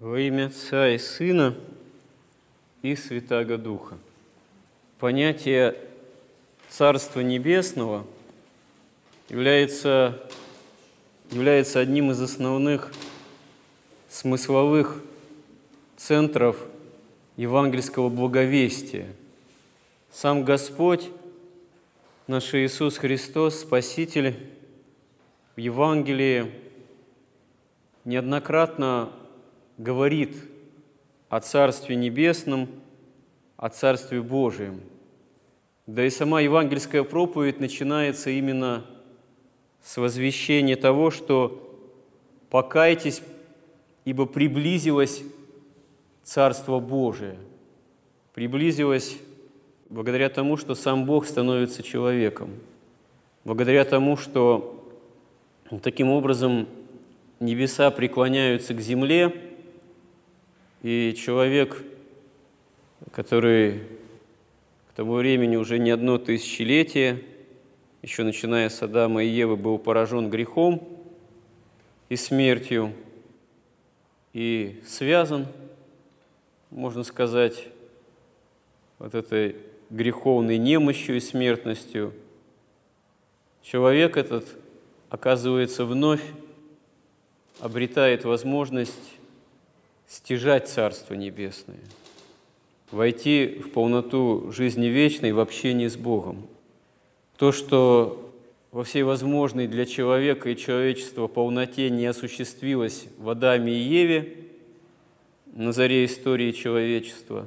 Во имя Отца и Сына и Святаго Духа. Понятие Царства Небесного является, является одним из основных смысловых центров евангельского благовестия. Сам Господь, наш Иисус Христос, Спаситель, в Евангелии неоднократно говорит о Царстве Небесном, о Царстве Божием. Да и сама евангельская проповедь начинается именно с возвещения того, что «покайтесь, ибо приблизилось Царство Божие». Приблизилось благодаря тому, что сам Бог становится человеком, благодаря тому, что таким образом небеса преклоняются к земле – и человек, который к тому времени уже не одно тысячелетие, еще начиная с Адама и Евы, был поражен грехом и смертью, и связан, можно сказать, вот этой греховной немощью и смертностью, человек этот, оказывается, вновь обретает возможность стяжать Царство Небесное, войти в полноту жизни вечной в общении с Богом. То, что во всей возможной для человека и человечества полноте не осуществилось в Адаме и Еве на заре истории человечества,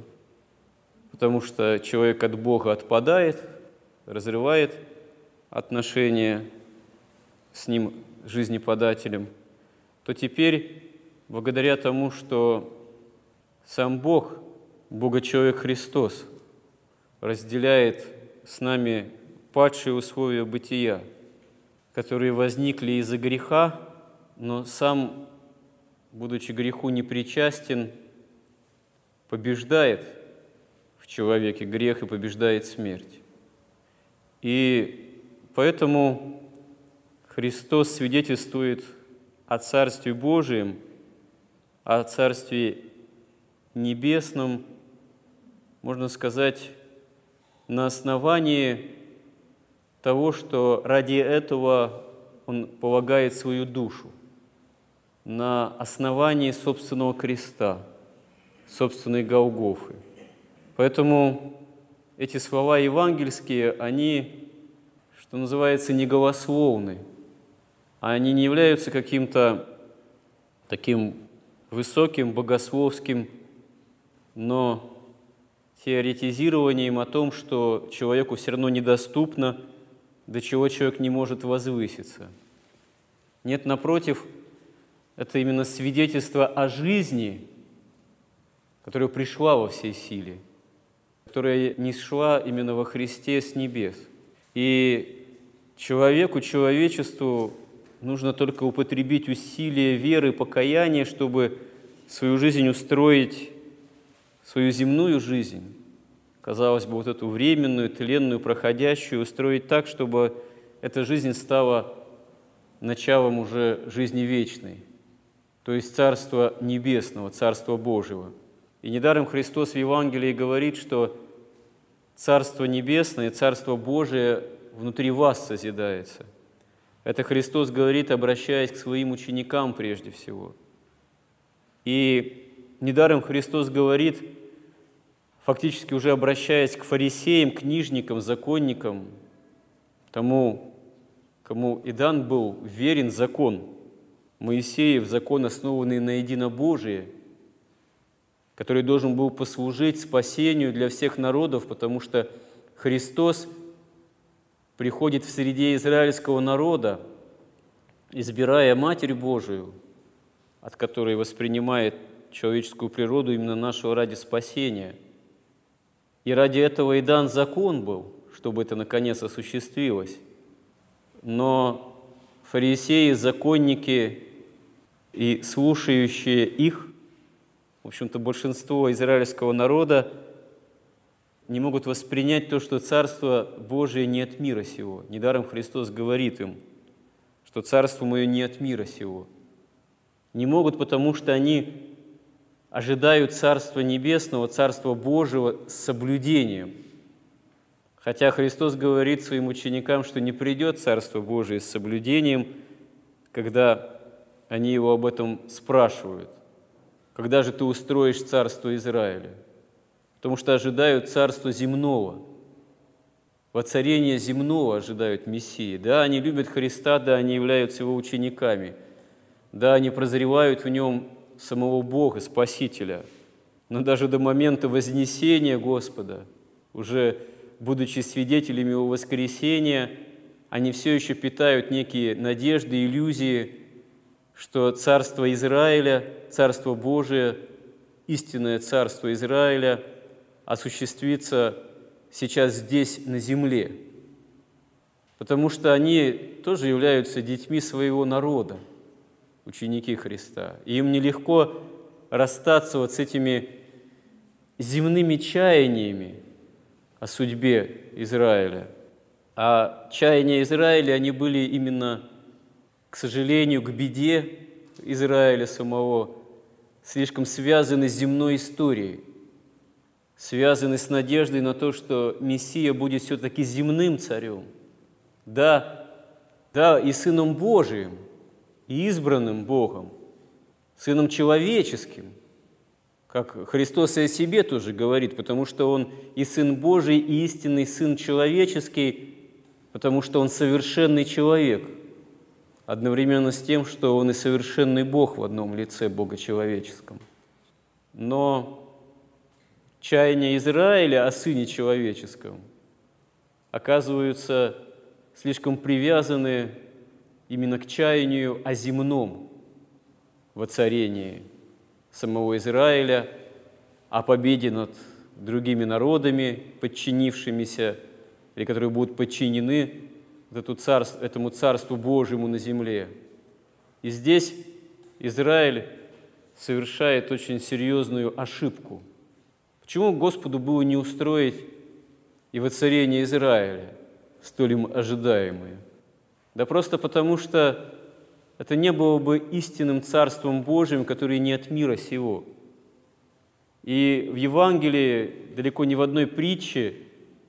потому что человек от Бога отпадает, разрывает отношения с ним, жизнеподателем, то теперь благодаря тому, что сам Бог, Бога-человек Христос, разделяет с нами падшие условия бытия, которые возникли из-за греха, но сам, будучи греху непричастен, побеждает в человеке грех и побеждает смерть. И поэтому Христос свидетельствует о Царстве Божием – о Царстве Небесном, можно сказать, на основании того, что ради этого он полагает свою душу, на основании собственного креста, собственной Голгофы. Поэтому эти слова евангельские, они, что называется, не голословны, они не являются каким-то таким высоким, богословским, но теоретизированием о том, что человеку все равно недоступно, до чего человек не может возвыситься. Нет, напротив, это именно свидетельство о жизни, которая пришла во всей силе, которая не шла именно во Христе с небес. И человеку, человечеству Нужно только употребить усилия веры покаяния, чтобы свою жизнь устроить, свою земную жизнь, казалось бы, вот эту временную, тленную, проходящую, устроить так, чтобы эта жизнь стала началом уже жизни вечной, то есть Царства Небесного, Царства Божьего. И недаром Христос в Евангелии говорит, что Царство Небесное, Царство Божие внутри вас созидается – это Христос говорит, обращаясь к своим ученикам прежде всего. И недаром Христос говорит, фактически уже обращаясь к фарисеям, книжникам, законникам, тому, кому и был верен закон, Моисеев, закон, основанный на единобожие, который должен был послужить спасению для всех народов, потому что Христос – приходит в среде израильского народа, избирая Матерь Божию, от которой воспринимает человеческую природу именно нашего ради спасения. И ради этого и дан закон был, чтобы это наконец осуществилось. Но фарисеи, законники и слушающие их, в общем-то, большинство израильского народа не могут воспринять то, что Царство Божие не от мира сего. Недаром Христос говорит им, что Царство Мое не от мира сего. Не могут, потому что они ожидают Царства Небесного, Царства Божьего с соблюдением. Хотя Христос говорит своим ученикам, что не придет Царство Божие с соблюдением, когда они его об этом спрашивают. Когда же ты устроишь Царство Израиля? Потому что ожидают Царства земного – воцарение земного ожидают Мессии. Да, они любят Христа, да, они являются Его учениками. Да, они прозревают в Нем самого Бога, Спасителя. Но даже до момента вознесения Господа, уже будучи свидетелями Его воскресения, они все еще питают некие надежды, иллюзии, что Царство Израиля, Царство Божие, истинное Царство Израиля осуществится сейчас здесь, на земле, потому что они тоже являются детьми своего народа, ученики Христа. И им нелегко расстаться вот с этими земными чаяниями о судьбе Израиля. А чаяния Израиля, они были именно, к сожалению, к беде Израиля самого, слишком связаны с земной историей – связаны с надеждой на то, что Мессия будет все-таки земным царем. Да, да, и Сыном Божиим, и избранным Богом, Сыном человеческим, как Христос и о себе тоже говорит, потому что Он и Сын Божий, и истинный Сын человеческий, потому что Он совершенный человек, одновременно с тем, что Он и совершенный Бог в одном лице Бога человеческом. Но чаяния Израиля о Сыне Человеческом оказываются слишком привязаны именно к чаянию о земном воцарении самого Израиля, о победе над другими народами, подчинившимися, или которые будут подчинены этому Царству Божьему на земле. И здесь Израиль совершает очень серьезную ошибку – Почему Господу было не устроить и воцарение Израиля, столь им ожидаемое? Да просто потому, что это не было бы истинным Царством Божьим, которое не от мира сего. И в Евангелии, далеко не в одной притче,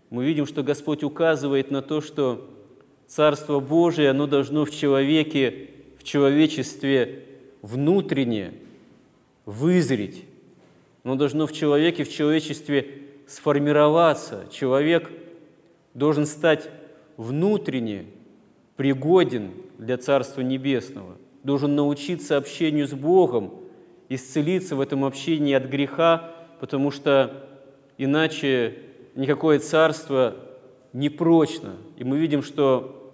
мы видим, что Господь указывает на то, что Царство Божие, оно должно в человеке, в человечестве внутренне вызреть, оно должно в человеке, в человечестве сформироваться. Человек должен стать внутренне пригоден для Царства Небесного, должен научиться общению с Богом, исцелиться в этом общении от греха, потому что иначе никакое царство не прочно. И мы видим, что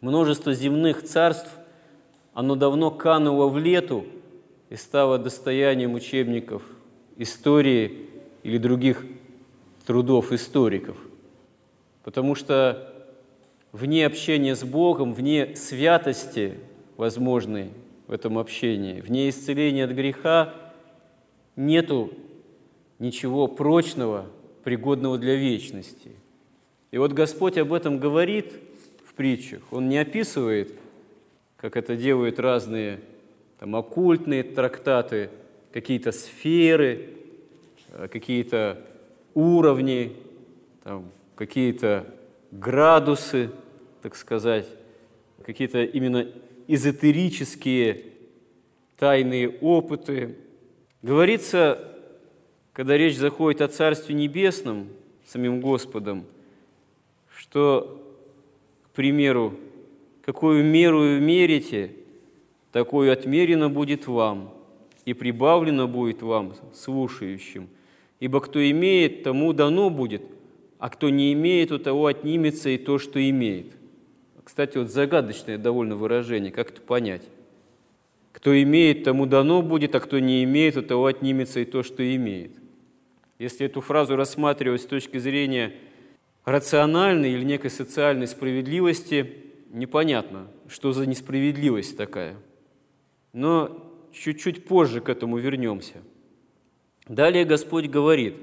множество земных царств, оно давно кануло в лету и стало достоянием учебников истории или других трудов историков. Потому что вне общения с Богом, вне святости возможной в этом общении, вне исцеления от греха, нету ничего прочного, пригодного для вечности. И вот Господь об этом говорит в притчах. Он не описывает, как это делают разные там, оккультные трактаты – какие-то сферы, э, какие-то уровни, какие-то градусы, так сказать, какие-то именно эзотерические тайные опыты. Говорится, когда речь заходит о Царстве Небесном, самим Господом, что, к примеру, какую меру мерите, такую отмерено будет вам – и прибавлено будет вам, слушающим. Ибо кто имеет, тому дано будет, а кто не имеет, у того отнимется и то, что имеет». Кстати, вот загадочное довольно выражение, как это понять? Кто имеет, тому дано будет, а кто не имеет, у того отнимется и то, что имеет. Если эту фразу рассматривать с точки зрения рациональной или некой социальной справедливости, непонятно, что за несправедливость такая. Но чуть-чуть позже к этому вернемся. Далее Господь говорит,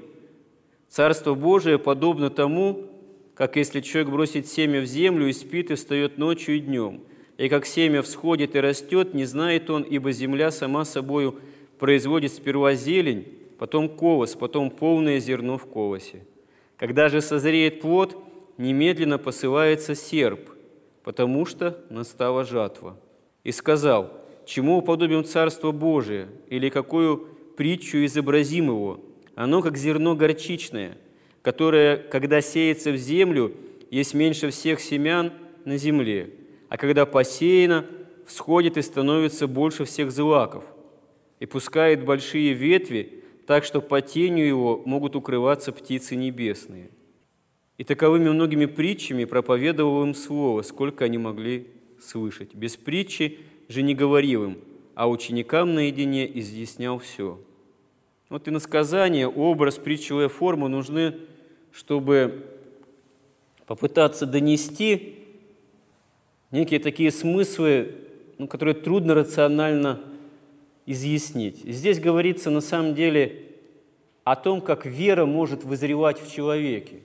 «Царство Божие подобно тому, как если человек бросит семя в землю и спит, и встает ночью и днем, и как семя всходит и растет, не знает он, ибо земля сама собою производит сперва зелень, потом колос, потом полное зерно в колосе. Когда же созреет плод, немедленно посылается серп, потому что настала жатва. И сказал, чему уподобим Царство Божие, или какую притчу изобразим его? Оно как зерно горчичное, которое, когда сеется в землю, есть меньше всех семян на земле, а когда посеяно, всходит и становится больше всех злаков, и пускает большие ветви, так что по тенью его могут укрываться птицы небесные. И таковыми многими притчами проповедовал им слово, сколько они могли слышать. Без притчи же не говорил им, а ученикам наедине изъяснял все. Вот и насказание, образ, притчевая форма нужны, чтобы попытаться донести некие такие смыслы, ну, которые трудно рационально изъяснить. И здесь говорится на самом деле о том, как вера может вызревать в человеке.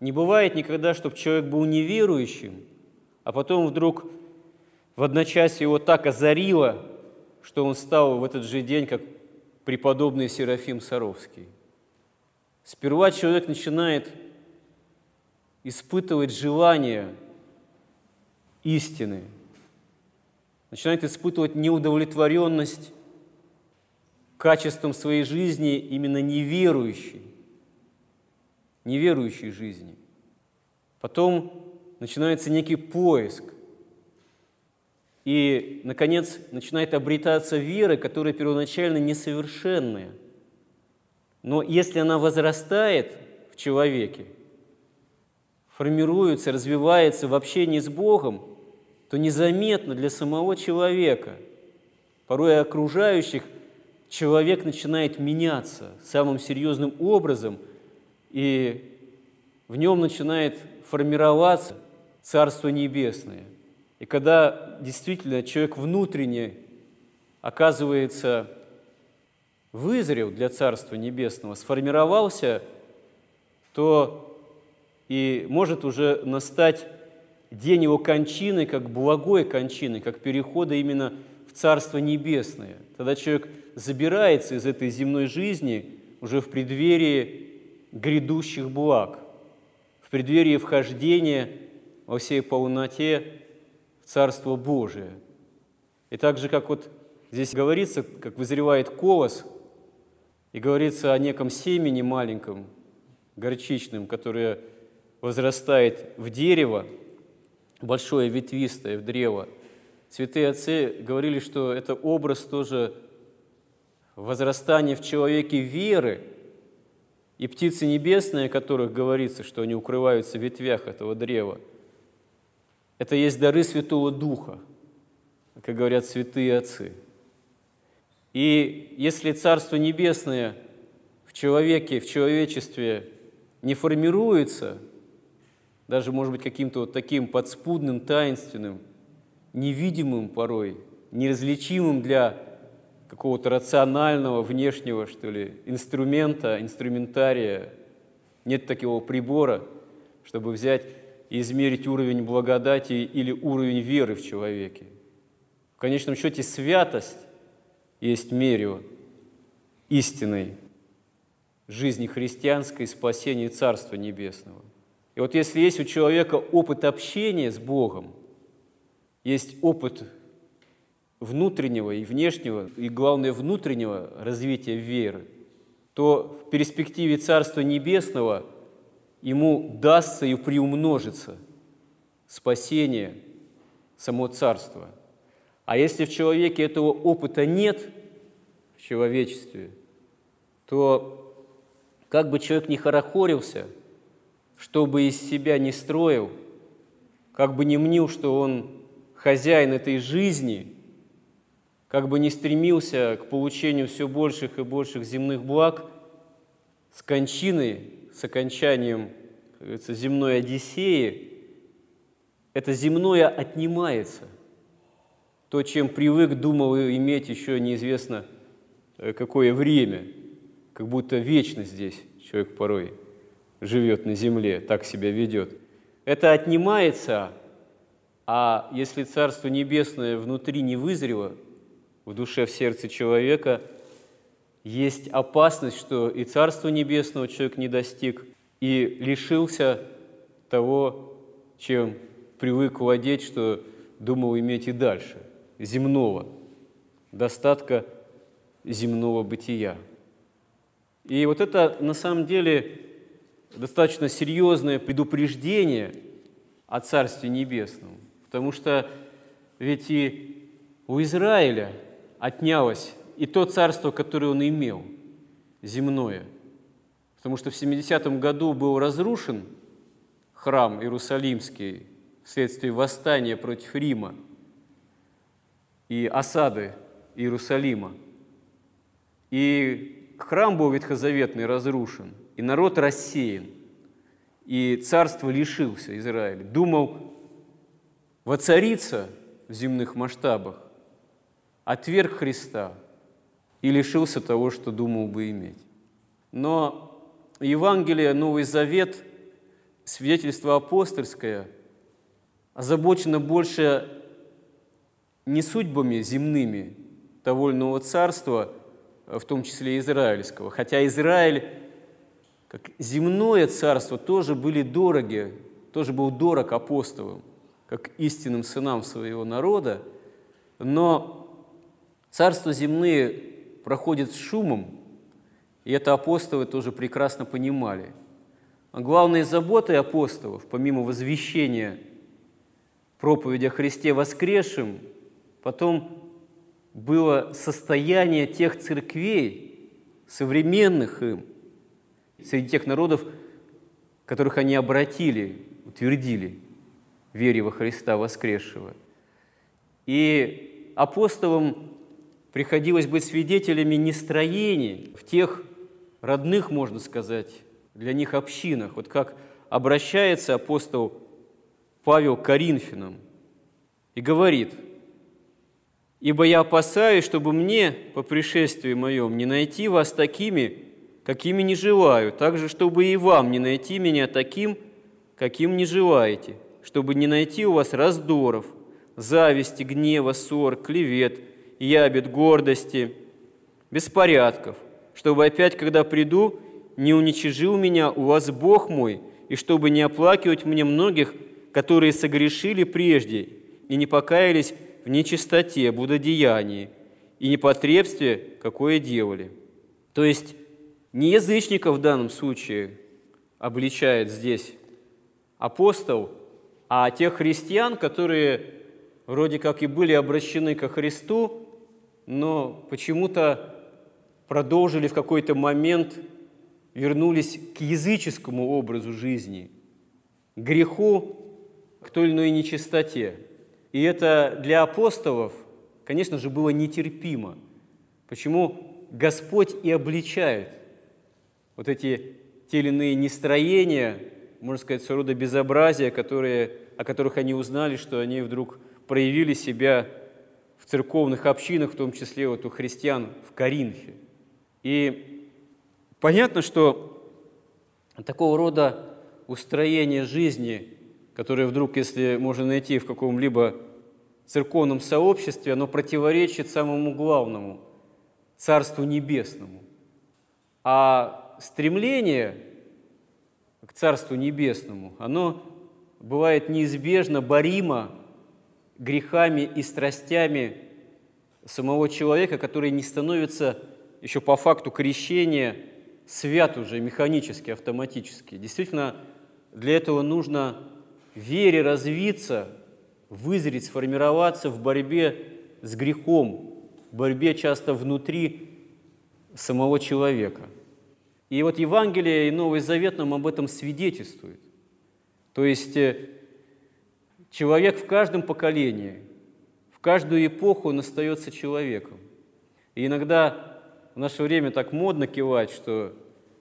Не бывает никогда, чтобы человек был неверующим, а потом вдруг в одночасье его так озарило, что он стал в этот же день, как преподобный Серафим Саровский. Сперва человек начинает испытывать желание истины – начинает испытывать неудовлетворенность качеством своей жизни именно неверующей, неверующей жизни. Потом начинается некий поиск. И, наконец, начинает обретаться вера, которая первоначально несовершенная. Но если она возрастает в человеке, формируется, развивается в общении с Богом – то незаметно для самого человека, порой окружающих, человек начинает меняться самым серьезным образом, и в нем начинает формироваться Царство Небесное. И когда действительно человек внутренне оказывается вызрел для Царства Небесного, сформировался, то и может уже настать день его кончины как благой кончины, как перехода именно в Царство Небесное. Тогда человек забирается из этой земной жизни уже в преддверии грядущих благ, в преддверии вхождения во всей полноте Царство Божие. И так же, как вот здесь говорится, как вызревает колос, и говорится о неком семени маленьком, горчичном, которое возрастает в дерево – большое ветвистое в древо. Святые отцы говорили, что это образ тоже возрастания в человеке веры, и птицы небесные, о которых говорится, что они укрываются в ветвях этого древа, это есть дары Святого Духа, как говорят святые отцы. И если Царство Небесное в человеке, в человечестве не формируется – даже, может быть, каким-то вот таким подспудным, таинственным, невидимым порой, неразличимым для какого-то рационального, внешнего, что ли, инструмента, инструментария. Нет такого прибора, чтобы взять измерить уровень благодати или уровень веры в человеке. В конечном счете святость есть мерю истинной жизни христианской, спасения Царства Небесного – и вот если есть у человека опыт общения с Богом, есть опыт внутреннего и внешнего, и главное внутреннего развития веры, то в перспективе Царства Небесного ему дастся и приумножится спасение, само Царство. А если в человеке этого опыта нет, в человечестве, то как бы человек ни хорохорился – что бы из себя не строил, как бы не мнил, что он хозяин этой жизни, как бы не стремился к получению все больших и больших земных благ, с кончиной, с окончанием земной Одиссеи, это земное отнимается. То, чем привык, думал иметь еще неизвестно э, какое время, как будто вечно здесь человек порой – живет на земле, так себя ведет. Это отнимается, а если Царство Небесное внутри не вызрело, в душе, в сердце человека, есть опасность, что и Царство Небесного человек не достиг, и лишился того, чем привык владеть, что думал иметь и дальше, земного, достатка земного бытия. И вот это на самом деле достаточно серьезное предупреждение о Царстве Небесном, потому что ведь и у Израиля отнялось и то царство, которое он имел, земное. Потому что в 70-м году был разрушен храм Иерусалимский вследствие восстания против Рима и осады Иерусалима. И храм был ветхозаветный разрушен, и народ рассеян, и царство лишился Израиля. Думал воцариться в земных масштабах, отверг Христа и лишился того, что думал бы иметь. Но Евангелие, Новый Завет, свидетельство апостольское озабочено больше не судьбами земными иного царства, в том числе израильского. Хотя Израиль, как земное царство, тоже были дороги, тоже был дорог апостолам, как истинным сынам своего народа, но царства земные проходят с шумом, и это апостолы тоже прекрасно понимали. А главной заботой апостолов, помимо возвещения проповеди о Христе воскресшем, потом было состояние тех церквей, современных им, среди тех народов, которых они обратили, утвердили вере во Христа воскресшего. И апостолам приходилось быть свидетелями нестроений в тех родных, можно сказать, для них общинах. Вот как обращается апостол Павел к Коринфянам и говорит – Ибо я опасаюсь, чтобы мне по пришествии моем не найти вас такими, какими не желаю, так же, чтобы и вам не найти меня таким, каким не желаете, чтобы не найти у вас раздоров, зависти, гнева, ссор, клевет, ябед, гордости, беспорядков, чтобы опять, когда приду, не уничижил меня у вас Бог мой, и чтобы не оплакивать мне многих, которые согрешили прежде и не покаялись в нечистоте, блудодеянии и непотребстве, какое делали. То есть не язычников в данном случае обличает здесь апостол, а тех христиан, которые вроде как и были обращены ко Христу, но почему-то продолжили в какой-то момент, вернулись к языческому образу жизни, к греху, к той или иной нечистоте. И это для апостолов, конечно же, было нетерпимо. Почему Господь и обличает вот эти те или иные нестроения, можно сказать, своего рода безобразия, которые, о которых они узнали, что они вдруг проявили себя церковных общинах, в том числе вот у христиан в Коринфе. И понятно, что такого рода устроение жизни, которое вдруг, если можно найти в каком-либо церковном сообществе, оно противоречит самому главному – Царству Небесному. А стремление к Царству Небесному, оно бывает неизбежно боримо грехами и страстями самого человека, который не становится еще по факту крещения свят уже механически, автоматически. Действительно, для этого нужно вере развиться – вызреть, сформироваться в борьбе с грехом, в борьбе часто внутри самого человека. И вот Евангелие и Новый Завет нам об этом свидетельствует. То есть э, человек в каждом поколении, в каждую эпоху он остается человеком. И иногда в наше время так модно кивать, что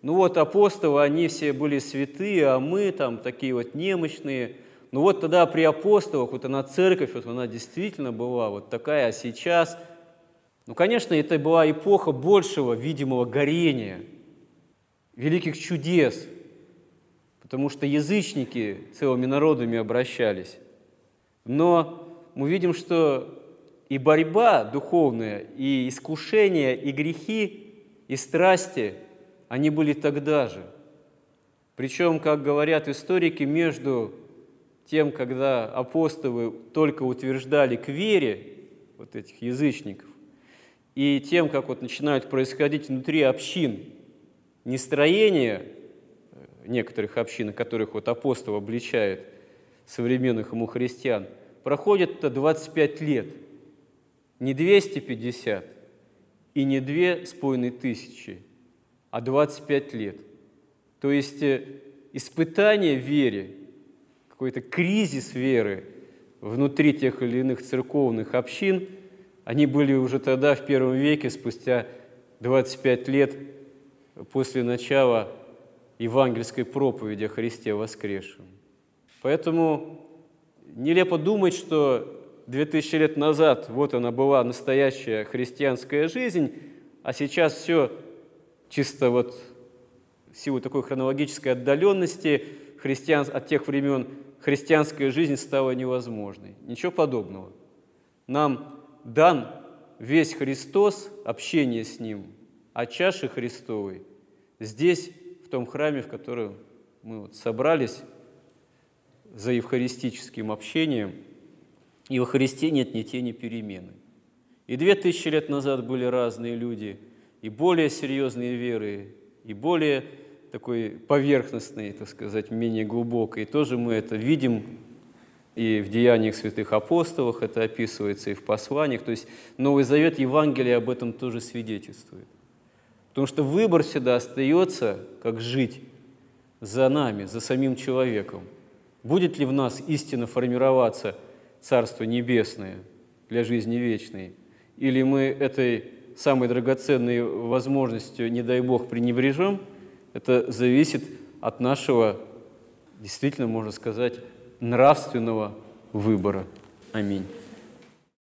ну вот апостолы, они все были святые, а мы там такие вот немощные – ну вот тогда при апостолах, вот она церковь, вот она действительно была вот такая, а сейчас, ну, конечно, это была эпоха большего видимого горения, великих чудес, потому что язычники целыми народами обращались. Но мы видим, что и борьба духовная, и искушения, и грехи, и страсти, они были тогда же. Причем, как говорят историки, между тем, когда апостолы только утверждали к вере вот этих язычников, и тем, как вот начинают происходить внутри общин нестроение э, некоторых общин, которых вот апостол обличает современных ему христиан, проходит это 25 лет, не 250 и не две с половиной тысячи, а 25 лет. То есть э, испытание в вере, какой-то кризис веры внутри тех или иных церковных общин – они были уже тогда, в первом веке, спустя 25 лет после начала евангельской проповеди о Христе воскресшем. Поэтому нелепо думать, что 2000 лет назад вот она была настоящая христианская жизнь, а сейчас все чисто вот в силу такой хронологической отдаленности христиан, от тех времен христианская жизнь стала невозможной. Ничего подобного. Нам дан весь Христос, общение с Ним, а чаши Христовой здесь, в том храме, в котором мы вот собрались за евхаристическим общением, и во Христе нет ни тени перемены. И две тысячи лет назад были разные люди, и более серьезные веры, и более такой поверхностной, так сказать, менее глубокой. И тоже мы это видим и в деяниях святых апостолов это описывается, и в посланиях. То есть Новый Завет Евангелия об этом тоже свидетельствует. Потому что выбор всегда остается, как жить за нами, за самим человеком. Будет ли в нас истинно формироваться Царство Небесное для жизни вечной? Или мы этой самой драгоценной возможностью, не дай Бог, пренебрежем? Это зависит от нашего, действительно, можно сказать, нравственного выбора. Аминь.